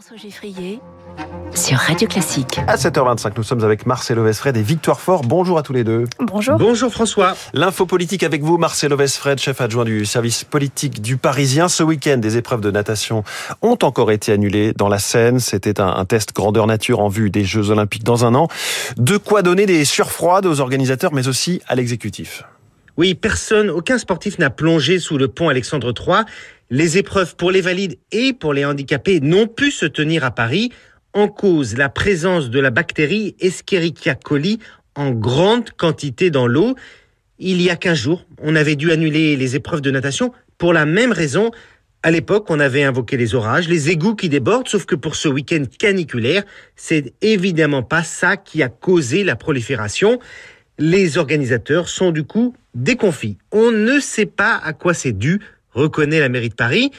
François Geffrier sur Radio Classique. À 7h25, nous sommes avec Marcelo Vesfred et Victoire Fort. Bonjour à tous les deux. Bonjour. Bonjour François. L'info politique avec vous, Marcelo Vesfred, chef adjoint du service politique du Parisien. Ce week-end, des épreuves de natation ont encore été annulées dans la Seine. C'était un, un test grandeur nature en vue des Jeux Olympiques dans un an. De quoi donner des surfroides aux organisateurs, mais aussi à l'exécutif. Oui, personne, aucun sportif n'a plongé sous le pont Alexandre III. Les épreuves pour les valides et pour les handicapés n'ont pu se tenir à Paris en cause la présence de la bactérie Escherichia coli en grande quantité dans l'eau. Il y a 15 jours, on avait dû annuler les épreuves de natation pour la même raison. À l'époque, on avait invoqué les orages, les égouts qui débordent, sauf que pour ce week-end caniculaire, c'est évidemment pas ça qui a causé la prolifération. Les organisateurs sont du coup déconfits. On ne sait pas à quoi c'est dû, reconnaît la mairie de Paris.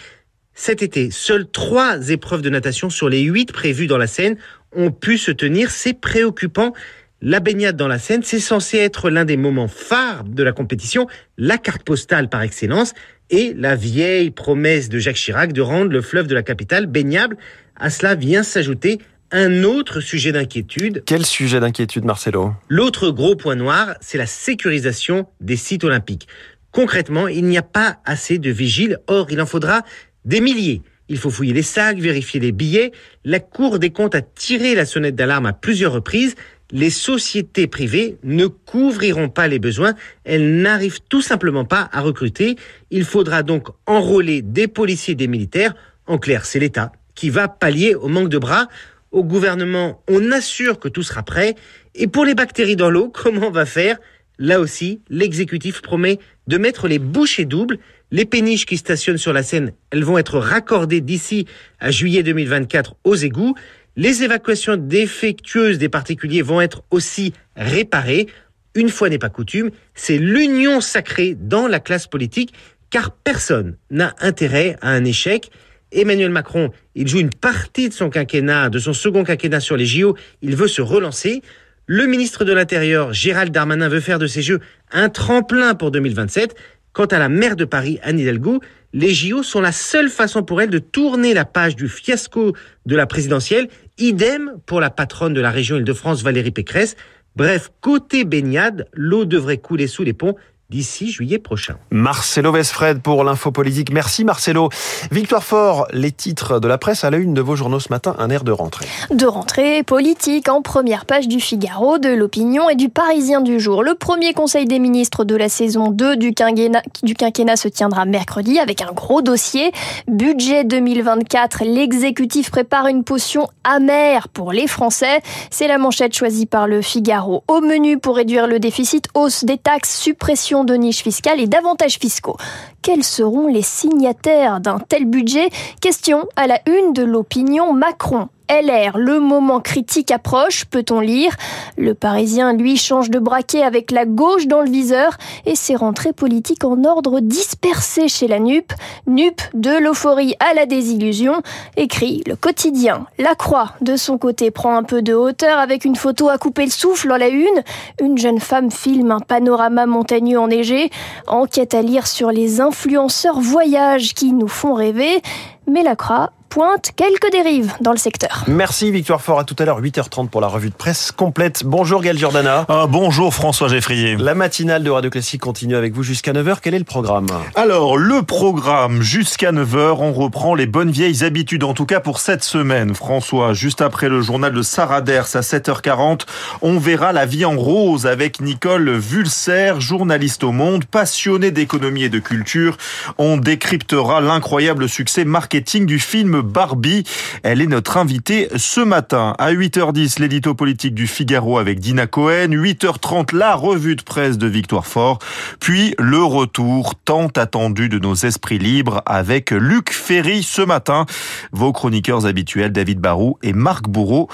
Cet été, seules trois épreuves de natation sur les huit prévues dans la Seine ont pu se tenir. C'est préoccupant. La baignade dans la Seine, c'est censé être l'un des moments phares de la compétition, la carte postale par excellence et la vieille promesse de Jacques Chirac de rendre le fleuve de la capitale baignable. À cela vient s'ajouter un autre sujet d'inquiétude. Quel sujet d'inquiétude, Marcelo? L'autre gros point noir, c'est la sécurisation des sites olympiques. Concrètement, il n'y a pas assez de vigiles, or il en faudra des milliers. Il faut fouiller les sacs, vérifier les billets. La Cour des comptes a tiré la sonnette d'alarme à plusieurs reprises. Les sociétés privées ne couvriront pas les besoins. Elles n'arrivent tout simplement pas à recruter. Il faudra donc enrôler des policiers et des militaires. En clair, c'est l'État qui va pallier au manque de bras. Au gouvernement, on assure que tout sera prêt. Et pour les bactéries dans l'eau, comment on va faire Là aussi, l'exécutif promet de mettre les bouchées doubles. Les péniches qui stationnent sur la Seine, elles vont être raccordées d'ici à juillet 2024 aux égouts. Les évacuations défectueuses des particuliers vont être aussi réparées. Une fois n'est pas coutume, c'est l'union sacrée dans la classe politique, car personne n'a intérêt à un échec. Emmanuel Macron, il joue une partie de son quinquennat, de son second quinquennat sur les JO, il veut se relancer. Le ministre de l'Intérieur, Gérald Darmanin, veut faire de ces Jeux un tremplin pour 2027. Quant à la maire de Paris, Anne Hidalgo, les JO sont la seule façon pour elle de tourner la page du fiasco de la présidentielle. Idem pour la patronne de la région Île-de-France, Valérie Pécresse. Bref, côté baignade, l'eau devrait couler sous les ponts d'ici juillet prochain. Marcelo Vesfred pour l'info politique. Merci Marcelo. Victoire Fort, les titres de la presse à la une de vos journaux ce matin, un air de rentrée. De rentrée politique en première page du Figaro, de l'Opinion et du Parisien du jour. Le premier conseil des ministres de la saison 2 du quinquennat, du quinquennat se tiendra mercredi avec un gros dossier. Budget 2024, l'exécutif prépare une potion amère pour les Français. C'est la manchette choisie par le Figaro. Au menu pour réduire le déficit, hausse des taxes, suppression de niches fiscales et d'avantages fiscaux. Quels seront les signataires d'un tel budget? Question à la une de l'opinion Macron. LR, le moment critique approche, peut-on lire. Le Parisien, lui, change de braquet avec la gauche dans le viseur et ses rentrées politiques en ordre dispersé chez la NUP. NUP, de l'euphorie à la désillusion, écrit le quotidien. La Croix, de son côté, prend un peu de hauteur avec une photo à couper le souffle en la une. Une jeune femme filme un panorama montagneux enneigé. Enquête à lire sur les influenceurs voyages qui nous font rêver. Mais la Croix pointe quelques dérives dans le secteur. Merci Victoire Fort, à tout à l'heure 8h30 pour la revue de presse complète. Bonjour Gaël Giordana. Ah, bonjour François Geffrier. La matinale de Radio Classique continue avec vous jusqu'à 9h. Quel est le programme? Alors, le programme jusqu'à 9h, on reprend les bonnes vieilles habitudes, en tout cas pour cette semaine. François, juste après le journal de Sarah Ders à 7h40, on verra la vie en rose avec Nicole Vulser, journaliste au monde, passionnée d'économie et de culture. On décryptera l'incroyable succès marketing du film Barbie. Elle est notre invitée ce matin. À 8h10, l'édito politique du Figaro avec Dina Cohen. 8h30, la revue de presse de Victoire Fort. Puis le retour tant attendu de nos esprits libres avec Luc Ferry ce matin. Vos chroniqueurs habituels, David Barou et Marc Bourreau,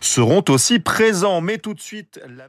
seront aussi présents. Mais tout de suite, la